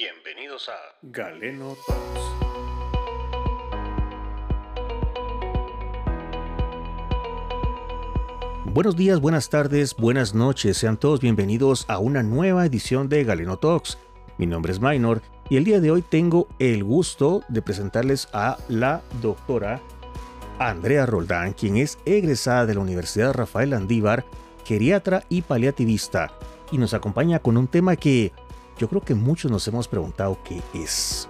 Bienvenidos a Galeno Talks. Buenos días, buenas tardes, buenas noches. Sean todos bienvenidos a una nueva edición de Galeno Talks. Mi nombre es Minor y el día de hoy tengo el gusto de presentarles a la doctora Andrea Roldán, quien es egresada de la Universidad Rafael Andívar, geriatra y paliativista, y nos acompaña con un tema que yo creo que muchos nos hemos preguntado qué es.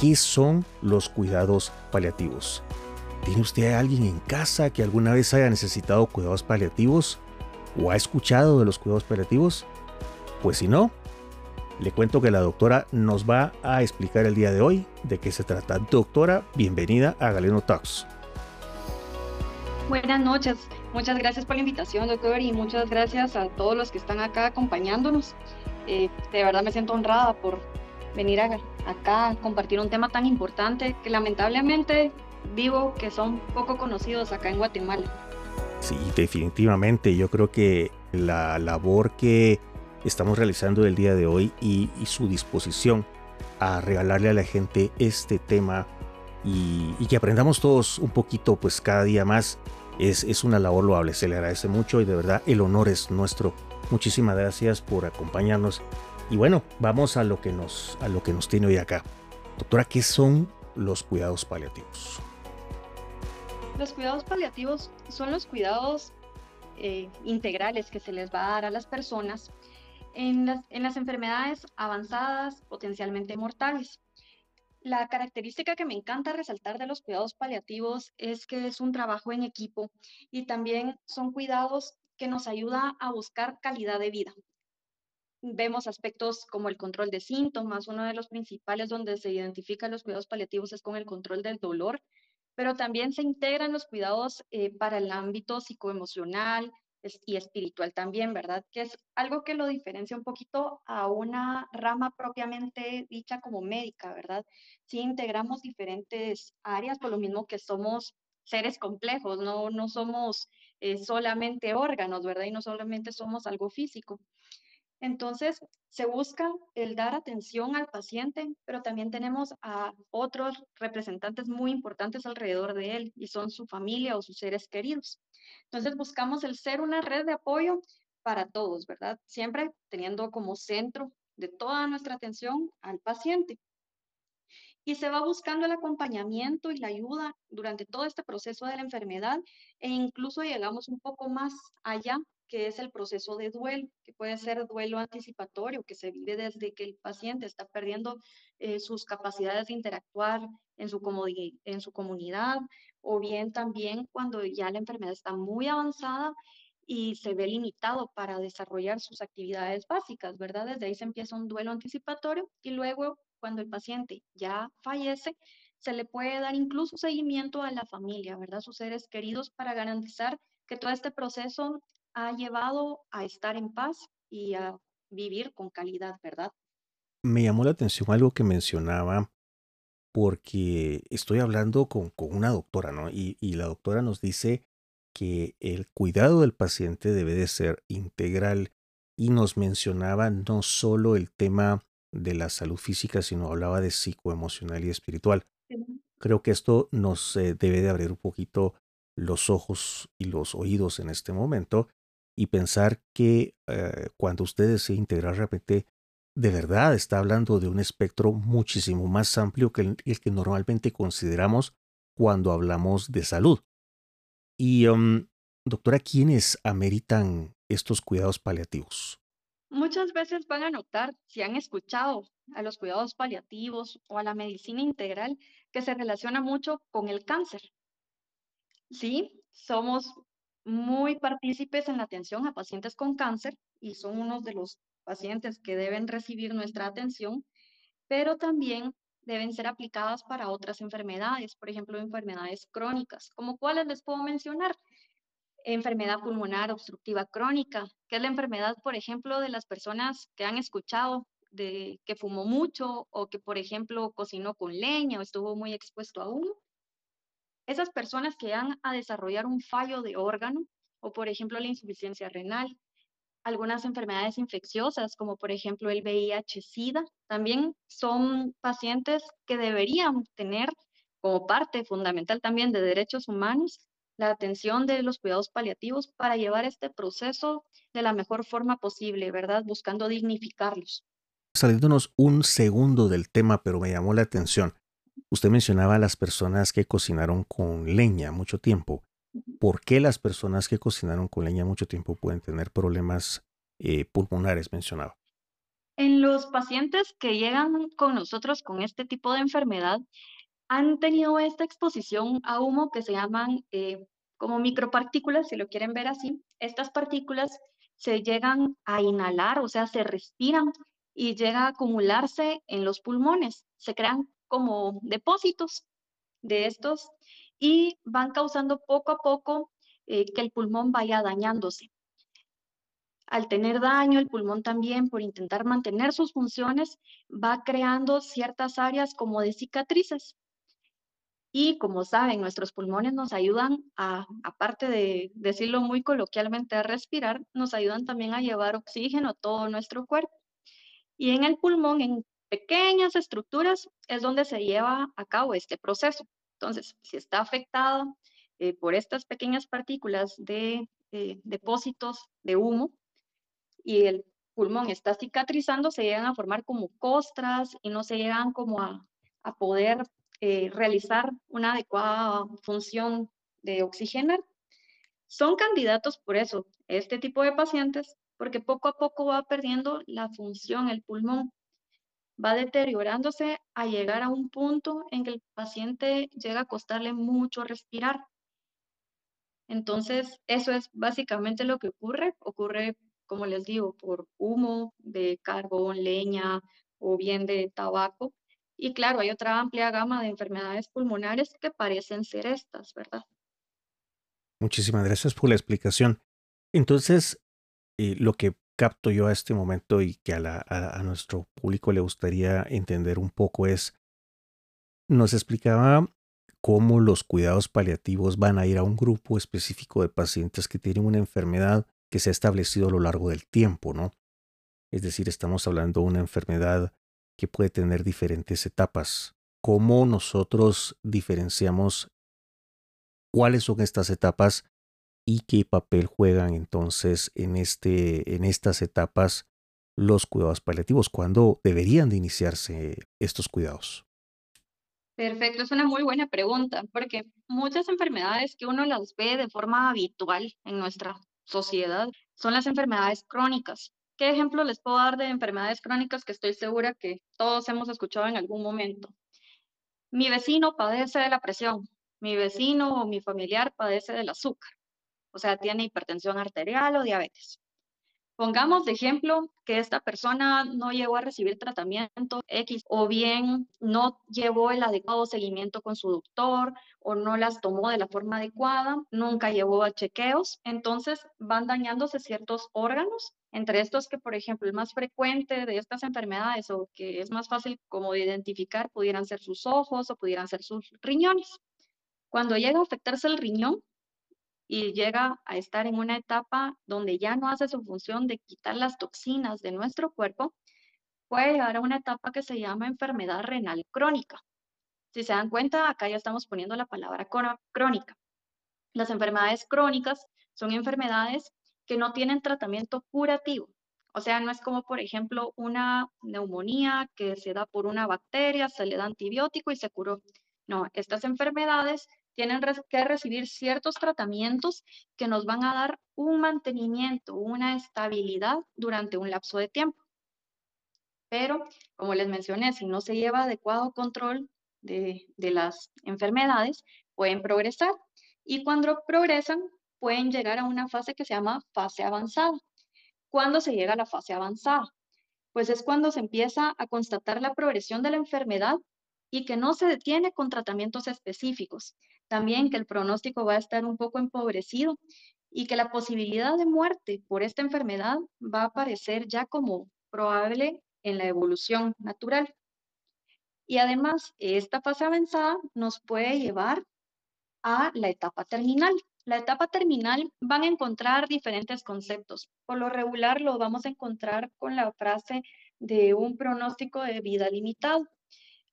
¿Qué son los cuidados paliativos? ¿Tiene usted a alguien en casa que alguna vez haya necesitado cuidados paliativos? ¿O ha escuchado de los cuidados paliativos? Pues si no, le cuento que la doctora nos va a explicar el día de hoy de qué se trata. Doctora, bienvenida a Galeno Talks. Buenas noches, muchas gracias por la invitación, doctor, y muchas gracias a todos los que están acá acompañándonos. Eh, de verdad me siento honrada por venir acá a compartir un tema tan importante que lamentablemente digo que son poco conocidos acá en Guatemala. Sí, definitivamente. Yo creo que la labor que estamos realizando el día de hoy y, su disposición a regalarle a la gente este tema y, que aprendamos todos un poquito, pues cada día más, es, es una labor loable. Se le agradece mucho y de verdad el honor es nuestro. Muchísimas gracias por acompañarnos. Y bueno, vamos a lo que nos, a lo que nos tiene hoy acá. Doctora, ¿qué son los cuidados paliativos? Los cuidados paliativos son los cuidados eh, integrales que se les va a dar a las personas en las, en las enfermedades avanzadas, potencialmente mortales. La característica que me encanta resaltar de los cuidados paliativos es que es un trabajo en equipo y también son cuidados que nos ayuda a buscar calidad de vida. Vemos aspectos como el control de síntomas, uno de los principales donde se identifican los cuidados paliativos es con el control del dolor, pero también se integran los cuidados eh, para el ámbito psicoemocional y espiritual también, ¿verdad? Que es algo que lo diferencia un poquito a una rama propiamente dicha como médica, ¿verdad? Sí integramos diferentes áreas, por lo mismo que somos seres complejos, no, no somos eh, solamente órganos, ¿verdad? Y no solamente somos algo físico. Entonces, se busca el dar atención al paciente, pero también tenemos a otros representantes muy importantes alrededor de él y son su familia o sus seres queridos. Entonces, buscamos el ser una red de apoyo para todos, ¿verdad? Siempre teniendo como centro de toda nuestra atención al paciente y se va buscando el acompañamiento y la ayuda durante todo este proceso de la enfermedad e incluso llegamos un poco más allá que es el proceso de duelo, que puede ser duelo anticipatorio, que se vive desde que el paciente está perdiendo eh, sus capacidades de interactuar en su, en su comunidad, o bien también cuando ya la enfermedad está muy avanzada y se ve limitado para desarrollar sus actividades básicas, ¿verdad? Desde ahí se empieza un duelo anticipatorio y luego cuando el paciente ya fallece, se le puede dar incluso seguimiento a la familia, ¿verdad? Sus seres queridos para garantizar que todo este proceso ha llevado a estar en paz y a vivir con calidad, ¿verdad? Me llamó la atención algo que mencionaba porque estoy hablando con, una doctora, ¿no? Y, y la doctora nos dice que el cuidado del paciente debe de ser integral y nos mencionaba no solo el tema de la salud física, sino hablaba de psicoemocional y espiritual. Creo que esto nos eh, debe de abrir un poquito los ojos y los oídos en este momento y pensar que eh, cuando usted desea integrar repente, de verdad está hablando de un espectro muchísimo más amplio que el, que normalmente consideramos cuando hablamos de salud. Y, um, doctora, ¿quiénes ameritan estos cuidados paliativos? Muchas veces van a notar, si han escuchado a los cuidados paliativos o a la medicina integral, que se relaciona mucho con el cáncer. Sí, somos muy partícipes en la atención a pacientes con cáncer y son unos de los pacientes que deben recibir nuestra atención, pero también deben ser aplicadas para otras enfermedades, por ejemplo, enfermedades crónicas, como cuáles les puedo mencionar enfermedad pulmonar obstructiva crónica, que es la enfermedad, por ejemplo, de las personas que han escuchado de que fumó mucho o que, por ejemplo, cocinó con leña o estuvo muy expuesto a humo. Esas personas que van a desarrollar un fallo de órgano o, por ejemplo, la insuficiencia renal. algunas enfermedades infecciosas, como por ejemplo el VIH-Sida. También son pacientes que deberían tener como parte fundamental también de derechos humanos la atención de los cuidados paliativos para llevar este proceso de la mejor forma posible, ¿verdad? Buscando dignificarlos. Saliéndonos un segundo del tema, pero me llamó la atención. Usted mencionaba a las personas que cocinaron con leña mucho tiempo. ¿Por qué las personas que cocinaron con leña mucho tiempo pueden tener problemas eh, pulmonares? Mencionaba. En los pacientes que llegan con nosotros con este tipo de enfermedad, han tenido esta exposición a humo que se llaman eh, como micropartículas, si lo quieren ver así. Estas partículas se llegan a inhalar, o sea, se respiran y llega a acumularse en los pulmones. Se crean como depósitos de estos y van causando poco a poco eh, que el pulmón vaya dañándose. Al tener daño, el pulmón también, por intentar mantener sus funciones, va creando ciertas áreas como de cicatrices. Y como saben, nuestros pulmones nos ayudan a, aparte de decirlo muy coloquialmente, a respirar, nos ayudan también a llevar oxígeno a todo nuestro cuerpo. Y en el pulmón, en pequeñas estructuras, es donde se lleva a cabo este proceso. Entonces, si está afectado eh, por estas pequeñas partículas de eh, depósitos de humo y el pulmón está cicatrizando, se llegan a formar como costras y no se llegan como a, a poder eh, realizar una adecuada función de oxigenar. Son candidatos por eso, este tipo de pacientes, porque poco a poco va perdiendo la función el pulmón, va deteriorándose a llegar a un punto en que el paciente llega a costarle mucho respirar. Entonces, eso es básicamente lo que ocurre. Ocurre, como les digo, por humo de carbón, leña o bien de tabaco. Y claro, hay otra amplia gama de enfermedades pulmonares que parecen ser estas, ¿verdad? Muchísimas gracias por la explicación. Entonces, eh, lo que capto yo a este momento y que a, a, nuestro público le gustaría entender un poco es, nos explicaba cómo los cuidados paliativos van a ir a un grupo específico de pacientes que tienen una enfermedad que se ha establecido a lo largo del tiempo, ¿no? Es decir, estamos hablando de una enfermedad que puede tener diferentes etapas. ¿Cómo nosotros diferenciamos cuáles son estas etapas y qué papel juegan entonces en, este, en estas etapas los cuidados paliativos? ¿Cuándo deberían de iniciarse estos cuidados? Perfecto, es una muy buena pregunta, porque muchas enfermedades que uno las ve de forma habitual en nuestra sociedad son las enfermedades crónicas. ¿Qué ejemplo les puedo dar de enfermedades crónicas que estoy segura que todos hemos escuchado en algún momento? Mi vecino padece de la presión, mi vecino o mi familiar padece del azúcar, o sea, tiene hipertensión arterial o diabetes. Pongamos de ejemplo que esta persona no llegó a recibir tratamiento X o bien no llevó el adecuado seguimiento con su doctor o no las tomó de la forma adecuada, nunca llevó a chequeos, entonces van dañándose ciertos órganos, entre estos que, por ejemplo, el más frecuente de estas enfermedades o que es más fácil como de identificar pudieran ser sus ojos o pudieran ser sus riñones. Cuando llega a afectarse el riñón, y llega a estar en una etapa donde ya no hace su función de quitar las toxinas de nuestro cuerpo, puede llegar a una etapa que se llama enfermedad renal crónica. Si se dan cuenta, acá ya estamos poniendo la palabra crónica. Las enfermedades crónicas son enfermedades que no tienen tratamiento curativo. O sea, no es como, por ejemplo, una neumonía que se da por una bacteria, se le da antibiótico y se curó. No, estas enfermedades tienen que recibir ciertos tratamientos que nos van a dar un mantenimiento, una estabilidad durante un lapso de tiempo. Pero, como les mencioné, si no se lleva adecuado control de, de las enfermedades, pueden progresar. Y cuando progresan, pueden llegar a una fase que se llama fase avanzada. ¿Cuándo se llega a la fase avanzada? Pues es cuando se empieza a constatar la progresión de la enfermedad y que no se detiene con tratamientos específicos, también que el pronóstico va a estar un poco empobrecido y que la posibilidad de muerte por esta enfermedad va a aparecer ya como probable en la evolución natural. Y además, esta fase avanzada nos puede llevar a la etapa terminal. La etapa terminal van a encontrar diferentes conceptos. Por lo regular lo vamos a encontrar con la frase de un pronóstico de vida limitado.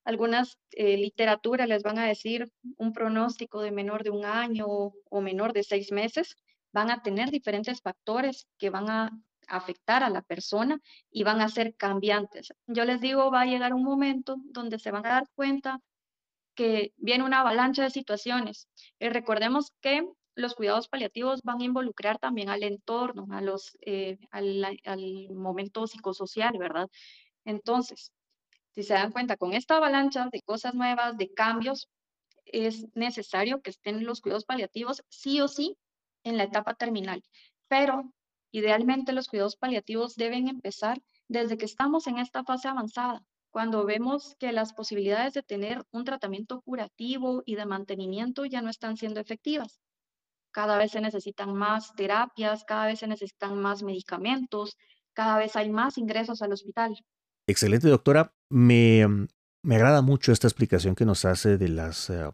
Algunas eh, literaturas les van a decir un pronóstico de menor de un año o menor de seis meses. Van a tener diferentes factores que van a afectar a la persona y van a ser cambiantes. Yo les digo, va a llegar un momento donde se van a dar cuenta que viene una avalancha de situaciones. Y recordemos que los cuidados paliativos van a involucrar también al entorno, a los, eh, al, al momento psicosocial, ¿verdad? Entonces, si se dan cuenta, con esta avalancha de cosas nuevas, de cambios, es necesario que estén los cuidados paliativos sí o sí en la etapa terminal. Pero idealmente los cuidados paliativos deben empezar desde que estamos en esta fase avanzada, cuando vemos que las posibilidades de tener un tratamiento curativo y de mantenimiento ya no están siendo efectivas. Cada vez se necesitan más terapias, cada vez se necesitan más medicamentos, cada vez hay más ingresos al hospital. Excelente, doctora. Me, mm, me agrada mucho esta explicación que nos hace de las eh,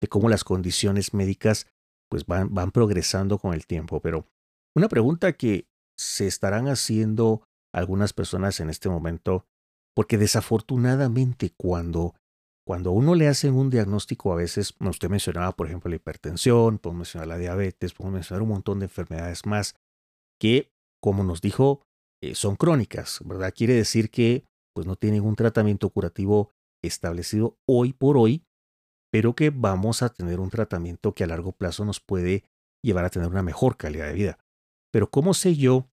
de cómo las condiciones médicas pues van, van progresando con el tiempo. Pero una pregunta que se estarán haciendo algunas personas en este momento, porque desafortunadamente cuando, cuando uno le hacen un diagnóstico a veces, usted mencionaba por ejemplo la hipertensión, podemos mencionar la diabetes, podemos mencionar un montón de enfermedades más que, como nos dijo, eh, son crónicas, ¿verdad? Quiere decir que pues no tienen un tratamiento curativo establecido hoy por hoy, pero que vamos a tener un tratamiento que a largo plazo nos puede llevar a tener una mejor calidad de vida. Pero ¿cómo sé yo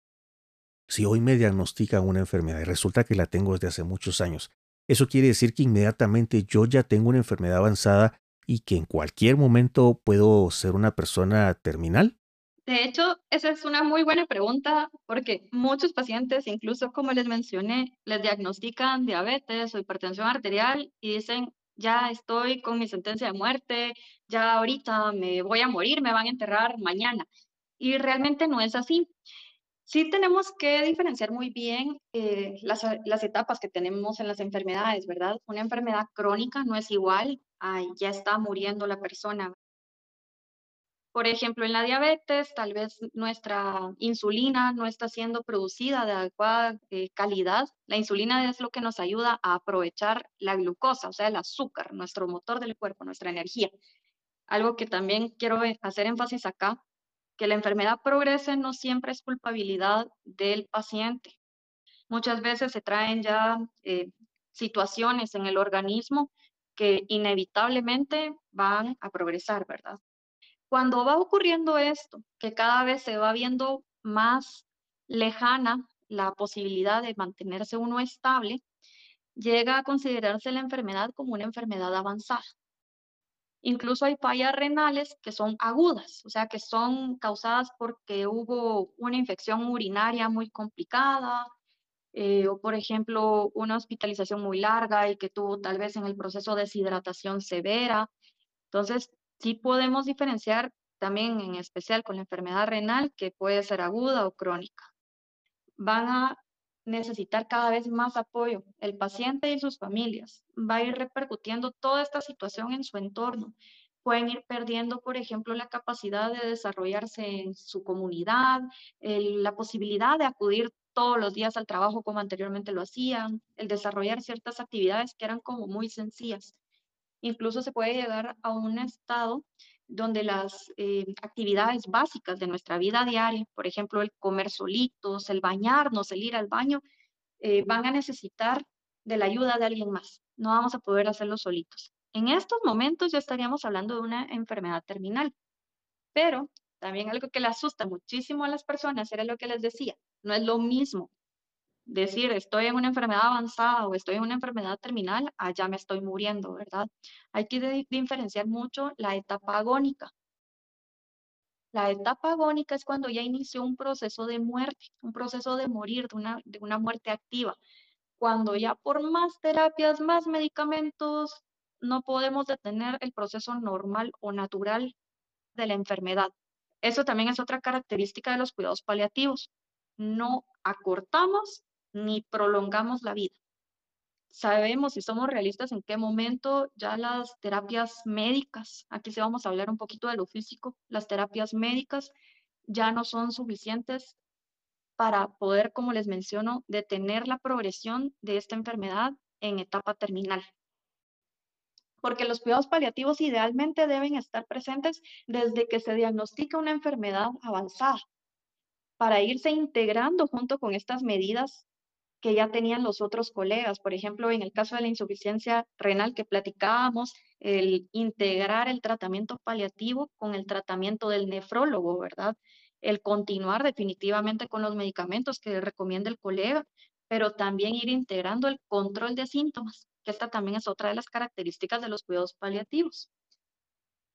si hoy me diagnostican una enfermedad y resulta que la tengo desde hace muchos años? Eso quiere decir que inmediatamente yo ya tengo una enfermedad avanzada y que en cualquier momento puedo ser una persona terminal. De hecho, esa es una muy buena pregunta porque muchos pacientes, incluso como les mencioné, les diagnostican diabetes o hipertensión arterial y dicen, ya estoy con mi sentencia de muerte, ya ahorita me voy a morir, me van a enterrar mañana. Y realmente no es así. Sí tenemos que diferenciar muy bien eh, las, las, etapas que tenemos en las enfermedades, ¿verdad? Una enfermedad crónica no es igual a ya está muriendo la persona. Por ejemplo, en la diabetes, tal vez nuestra insulina no está siendo producida de adecuada eh, calidad. La insulina es lo que nos ayuda a aprovechar la glucosa, o sea, el azúcar, nuestro motor del cuerpo, nuestra energía. Algo que también quiero e, hacer énfasis acá, que la enfermedad progrese no siempre es culpabilidad del paciente. Muchas veces se traen ya eh, situaciones en el organismo que inevitablemente van a progresar, ¿verdad? Cuando va ocurriendo esto, que cada vez se va viendo más lejana la posibilidad de mantenerse uno estable, llega a considerarse la enfermedad como una enfermedad avanzada. Incluso hay fallas renales que son agudas, o sea, que son causadas porque hubo una infección urinaria muy complicada, eh, o por ejemplo, una hospitalización muy larga y que tuvo tal vez en el proceso deshidratación severa. Entonces, Sí podemos diferenciar también en especial con la enfermedad renal, que puede ser aguda o crónica. Van a necesitar cada vez más apoyo. El paciente y sus familias va a ir repercutiendo toda esta situación en su entorno. Pueden ir perdiendo, por ejemplo, la capacidad de desarrollarse en su comunidad, la posibilidad de acudir todos los días al trabajo como anteriormente lo hacían, el desarrollar ciertas actividades que eran como muy sencillas. Incluso se puede llegar a un estado donde las eh, actividades básicas de nuestra vida diaria, por ejemplo, el comer solitos, el bañarnos, el ir al baño, eh, van a necesitar de la ayuda de alguien más. No vamos a poder hacerlo solitos. En estos momentos ya estaríamos hablando de una enfermedad terminal, pero también algo que le asusta muchísimo a las personas era lo que les decía, no es lo mismo decir estoy en una enfermedad avanzada o estoy en una enfermedad terminal, allá me estoy muriendo, ¿verdad? Hay que diferenciar mucho la etapa agónica. La etapa agónica es cuando ya inició un proceso de muerte, un proceso de morir, de una, de una muerte activa. Cuando ya por más terapias, más medicamentos, no podemos detener el proceso normal o natural de la enfermedad. Eso también es otra característica de los cuidados paliativos. No acortamos ni prolongamos la vida. sabemos si somos realistas en qué momento ya las terapias médicas, aquí sí vamos a hablar un poquito de lo físico, las terapias médicas ya no son suficientes para poder, como les menciono, detener la progresión de esta enfermedad en etapa terminal. Porque los cuidados paliativos idealmente deben estar presentes desde que se diagnostica una enfermedad avanzada, para irse integrando junto con estas medidas que ya tenían los otros colegas. Por ejemplo, en el caso de la insuficiencia renal que platicábamos, el integrar el tratamiento paliativo con el tratamiento del nefrólogo, ¿verdad? El continuar definitivamente con los medicamentos que recomienda el colega, pero también ir integrando el control de síntomas, que esta también es otra de las características de los cuidados paliativos.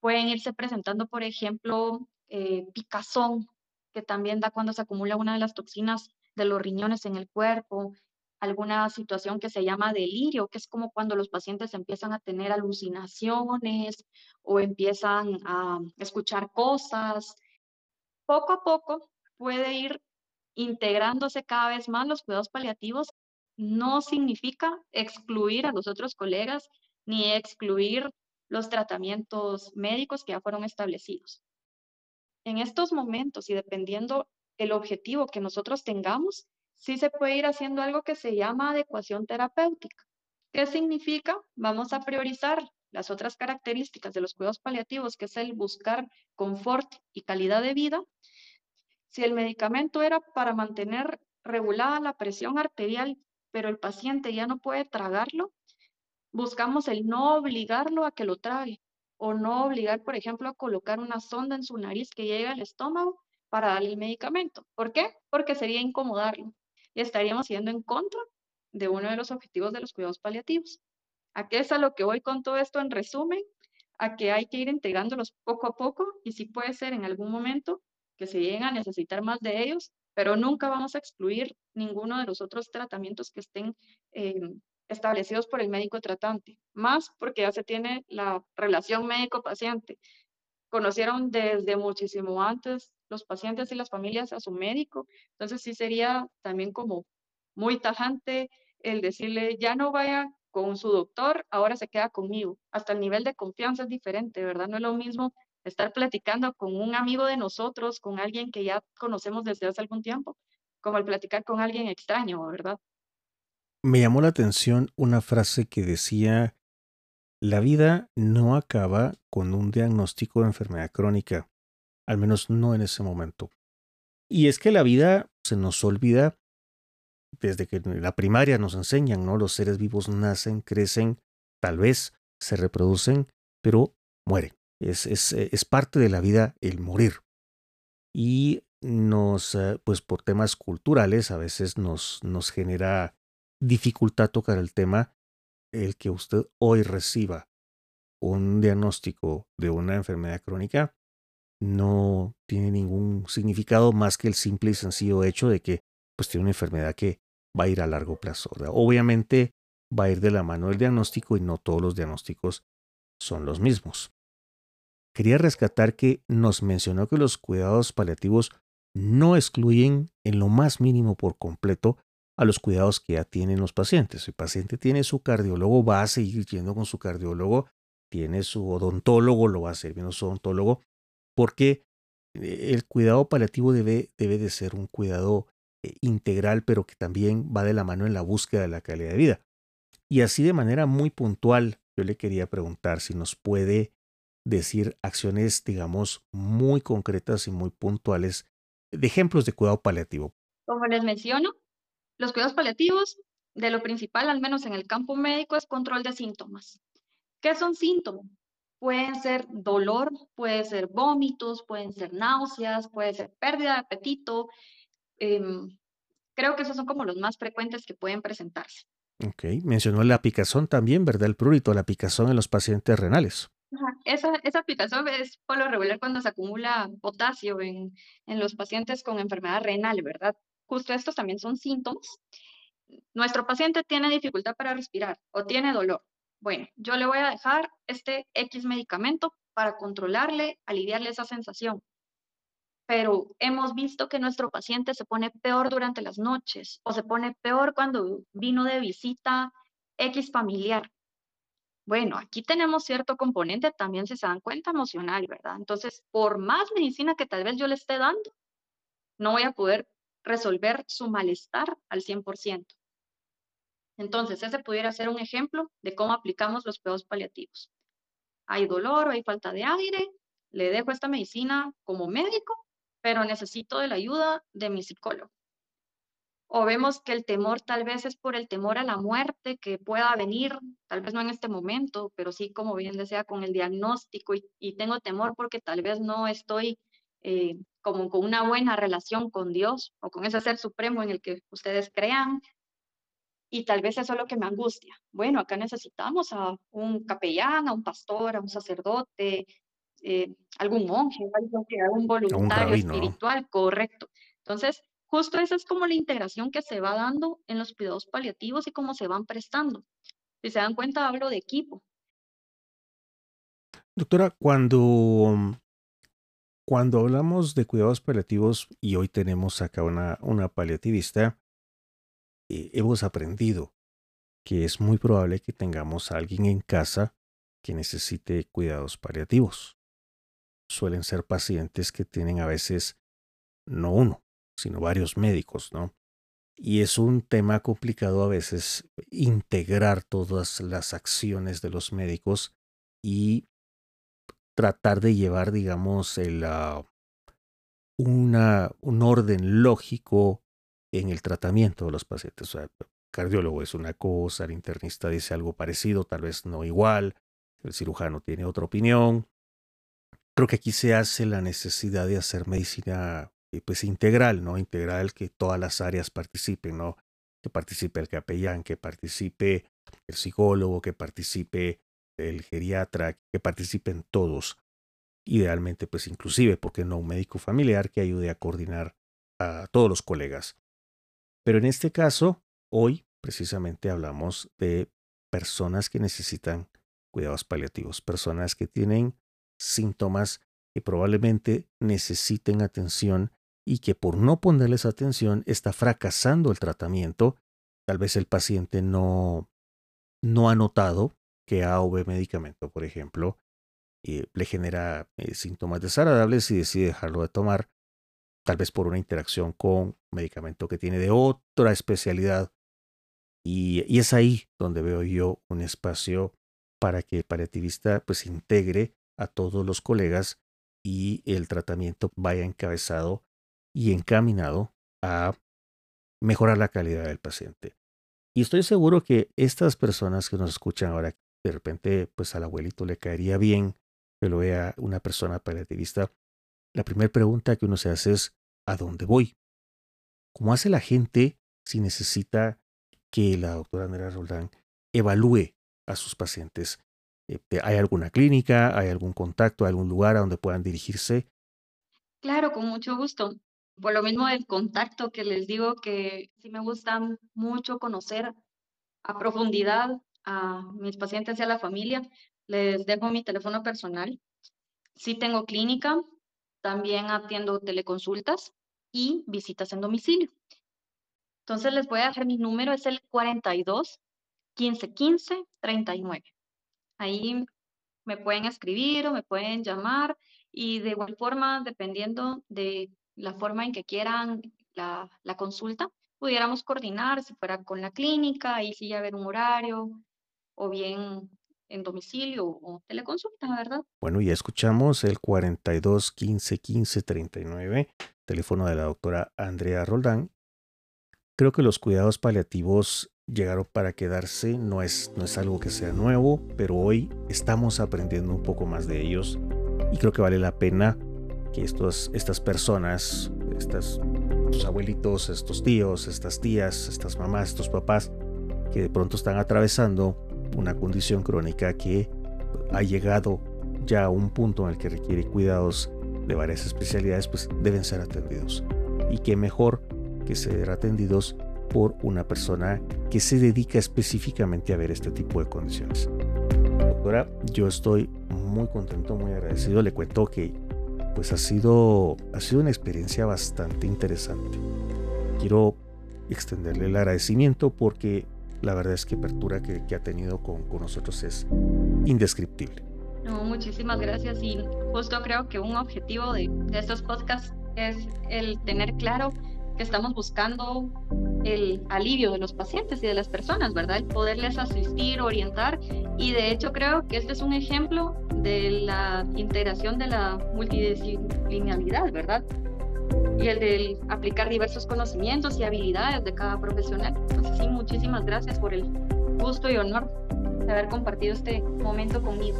Pueden irse presentando, por ejemplo, eh, picazón, que también da cuando se acumula una de las toxinas de los riñones en el cuerpo, alguna situación que se llama delirio, que es como cuando los pacientes empiezan a tener alucinaciones o empiezan a escuchar cosas. Poco a poco puede ir integrándose cada vez más los cuidados paliativos. No significa excluir a los otros colegas ni excluir los tratamientos médicos que ya fueron establecidos. En estos momentos y dependiendo el objetivo que nosotros tengamos, sí se puede ir haciendo algo que se llama adecuación terapéutica. ¿Qué significa? Vamos a priorizar las otras características de los cuidados paliativos, que es el buscar confort y calidad de vida. Si el medicamento era para mantener regulada la presión arterial, pero el paciente ya no puede tragarlo, buscamos el no obligarlo a que lo trague o no obligar, por ejemplo, a colocar una sonda en su nariz que llegue al estómago para darle el medicamento. ¿Por qué? Porque sería incomodarlo y estaríamos yendo en contra de uno de los objetivos de los cuidados paliativos. ¿A qué es a lo que voy con todo esto en resumen? A que hay que ir integrándolos poco a poco y si puede ser en algún momento que se lleguen a necesitar más de ellos, pero nunca vamos a excluir ninguno de los otros tratamientos que estén eh, establecidos por el médico tratante, más porque ya se tiene la relación médico-paciente. Conocieron desde muchísimo antes los pacientes y las familias a su médico, entonces sí sería también como muy tajante el decirle, ya no vaya con su doctor, ahora se queda conmigo. Hasta el nivel de confianza es diferente, ¿verdad? No es lo mismo estar platicando con un amigo de nosotros, con alguien que ya conocemos desde hace algún tiempo, como el platicar con alguien extraño, ¿verdad? Me llamó la atención una frase que decía, la vida no acaba con un diagnóstico de enfermedad crónica, al menos no en ese momento. Y es que la vida se nos olvida desde que en la primaria nos enseñan, ¿no? Los seres vivos nacen, crecen, tal vez se reproducen, pero mueren. Es, es, es parte de la vida el morir. Y nos, eh, pues por temas culturales, a veces nos, nos genera dificultad tocar el tema, el que usted hoy reciba un diagnóstico de una enfermedad crónica no tiene ningún significado más que el simple y sencillo hecho de que pues tiene una enfermedad que va a ir a largo plazo. Obviamente va a ir de la mano del diagnóstico y no todos los diagnósticos son los mismos. Quería rescatar que nos mencionó que los cuidados paliativos no excluyen en lo más mínimo por completo a los cuidados que ya tienen los pacientes. El paciente tiene su cardiólogo, va a seguir yendo con su cardiólogo, tiene su odontólogo, lo va a viendo su odontólogo, porque eh, el cuidado paliativo debe, debe de ser un cuidado eh, integral, pero que también va de la mano en la búsqueda de la calidad de vida. Y así de manera muy puntual, yo le quería preguntar si nos puede decir acciones, digamos, muy concretas y muy puntuales de ejemplos de cuidado paliativo. Como les menciono, los cuidados paliativos, de lo principal, al menos en el campo médico, es control de síntomas. ¿Qué son síntomas? Pueden ser dolor, puede ser vómitos, pueden ser náuseas, puede ser pérdida de apetito. Em, creo que esos son como los más frecuentes que pueden presentarse. Ok, mencionó la picazón también, ¿verdad? El prurito, la picazón en los pacientes renales. Esa, esa picazón es por lo regular cuando se acumula potasio en, en los pacientes con enfermedad renal, ¿verdad? Justo estos también son síntomas. Nuestro paciente tiene dificultad para respirar o tiene dolor. Bueno, yo le voy a dejar este X medicamento para controlarle, aliviarle esa sensación. Pero hemos visto que nuestro paciente se pone peor durante las noches o se pone peor cuando vino de visita X familiar. Bueno, aquí tenemos cierto componente también, si se dan cuenta, emocional, ¿verdad? Entonces, por más medicina que tal vez yo le esté dando, no voy a poder resolver su malestar al 100%. Entonces, ese pudiera ser un ejemplo de cómo aplicamos los cuidados paliativos. Hay dolor o hay falta de aire, le dejo esta medicina como médico, pero necesito de la ayuda de mi psicólogo. O vemos que el temor tal vez es por el temor a la muerte que pueda venir, tal vez no en este momento, pero sí como bien decía con el diagnóstico y, tengo temor porque tal vez no estoy eh, como con una buena relación con Dios o con ese ser supremo en el que ustedes crean, y tal vez eso es lo que me angustia. Bueno, acá necesitamos a un capellán, a un pastor, a un sacerdote, eh, algún monje, algún voluntario espiritual, correcto. Entonces, justo esa es como la integración que se va dando en los cuidados paliativos y cómo se van prestando. Si se dan cuenta, hablo de equipo. Doctora, cuando, cuando hablamos de cuidados paliativos y hoy tenemos acá una, una paliativista, eh, hemos aprendido que es muy probable que tengamos a alguien en casa que necesite cuidados paliativos. Suelen ser pacientes que tienen a veces no uno, sino varios médicos, ¿no? Y es un tema complicado a veces integrar todas las acciones de los médicos y tratar de llevar, digamos, el, ah, una, un orden lógico en el tratamiento de los pacientes. O sea, el cardiólogo es una cosa, el internista dice algo parecido, tal vez no igual, el cirujano tiene otra opinión. Creo que aquí se hace la necesidad de hacer medicina eh, pues integral, ¿no? Integral que todas las áreas participen, ¿no? Que participe el capellán, que participe el psicólogo, que participe el geriatra, que participen todos. Idealmente, pues inclusive, porque no un médico familiar que ayude a coordinar a todos los colegas. Pero en este caso, hoy precisamente hablamos de personas que necesitan cuidados paliativos, personas que tienen síntomas que probablemente necesiten atención y que por no ponerles atención está fracasando el tratamiento. Tal vez el paciente no, no ha notado que A o B medicamento, por ejemplo, eh, le genera eh, síntomas desagradables y decide dejarlo de tomar tal vez por una interacción con medicamento que tiene de otra especialidad. Y, es ahí donde veo yo un espacio para que el paliativista pues integre a todos los colegas y el tratamiento vaya encabezado y encaminado a mejorar la calidad del paciente. Y estoy seguro que estas personas que nos escuchan ahora, de repente, pues al abuelito le caería bien que lo vea una persona paliativista. La primera pregunta que uno se hace es, a dónde voy. ¿Cómo hace la gente si necesita que la doctora Andrea Roldán evalúe a sus pacientes? Eh, ¿Hay alguna clínica? ¿Hay algún contacto? ¿Algún lugar a donde puedan dirigirse? Claro, con mucho gusto. Por lo mismo del contacto que les digo que sí me gusta mucho conocer a profundidad a mis pacientes y a la familia, les dejo mi teléfono personal. Sí tengo clínica, también atiendo teleconsultas y visitas en domicilio. Entonces les voy a dejar mi número, es el 42 15 15 39. Ahí me pueden escribir o me pueden llamar y de igual forma, dependiendo de la forma en que quieran la, la consulta, pudiéramos coordinar si fuera con la clínica, y si ya ver un horario, o bien en domicilio o teleconsulta, ¿verdad? Bueno, ya escuchamos el 42 15 15 39, teléfono de la doctora Andrea Roldán. Creo que los cuidados paliativos llegaron para quedarse, no es, no es algo que sea nuevo, pero hoy estamos aprendiendo un poco más de ellos y creo que vale la pena que estos, estas personas, estos abuelitos, estos tíos, estas tías, estas mamás, estos papás, que de pronto están atravesando una condición crónica que ha llegado ya a un punto en el que requiere cuidados de varias especialidades, pues deben ser atendidos. Y qué mejor que ser atendidos por una persona que se dedica específicamente a ver este tipo de condiciones. Doctora, yo estoy muy contento, muy agradecido. Le cuento que pues ha sido, ha sido una experiencia bastante interesante. Quiero extenderle el agradecimiento porque la verdad es que apertura que, que ha tenido con, con nosotros es indescriptible. No, muchísimas gracias y justo creo que un objetivo de, de estos podcasts es el tener claro que estamos buscando el alivio de los pacientes y de las personas, ¿verdad? El poderles asistir, orientar y de hecho creo que este es un ejemplo de la integración de la multidisciplinaridad, ¿verdad? Y el de aplicar diversos conocimientos y habilidades de cada profesional. Entonces sí, muchísimas gracias por el gusto y honor de haber compartido este momento conmigo.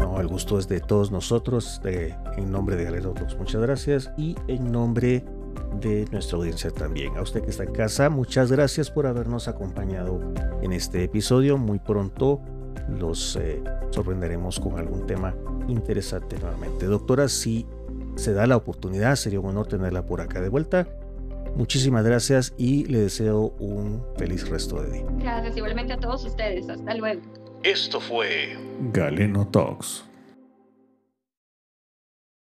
No, el gusto es de todos nosotros, en nombre de Galero muchas gracias y en nombre de nuestra audiencia también. A usted que está en casa, muchas gracias por habernos acompañado en este episodio. Muy pronto los eh, sorprenderemos con algún tema interesante nuevamente. Doctora, si se da la oportunidad, sería un honor tenerla por acá de vuelta. Muchísimas gracias y le deseo un feliz resto de día. Gracias igualmente a todos ustedes. Hasta luego. Esto fue Galeno Talks.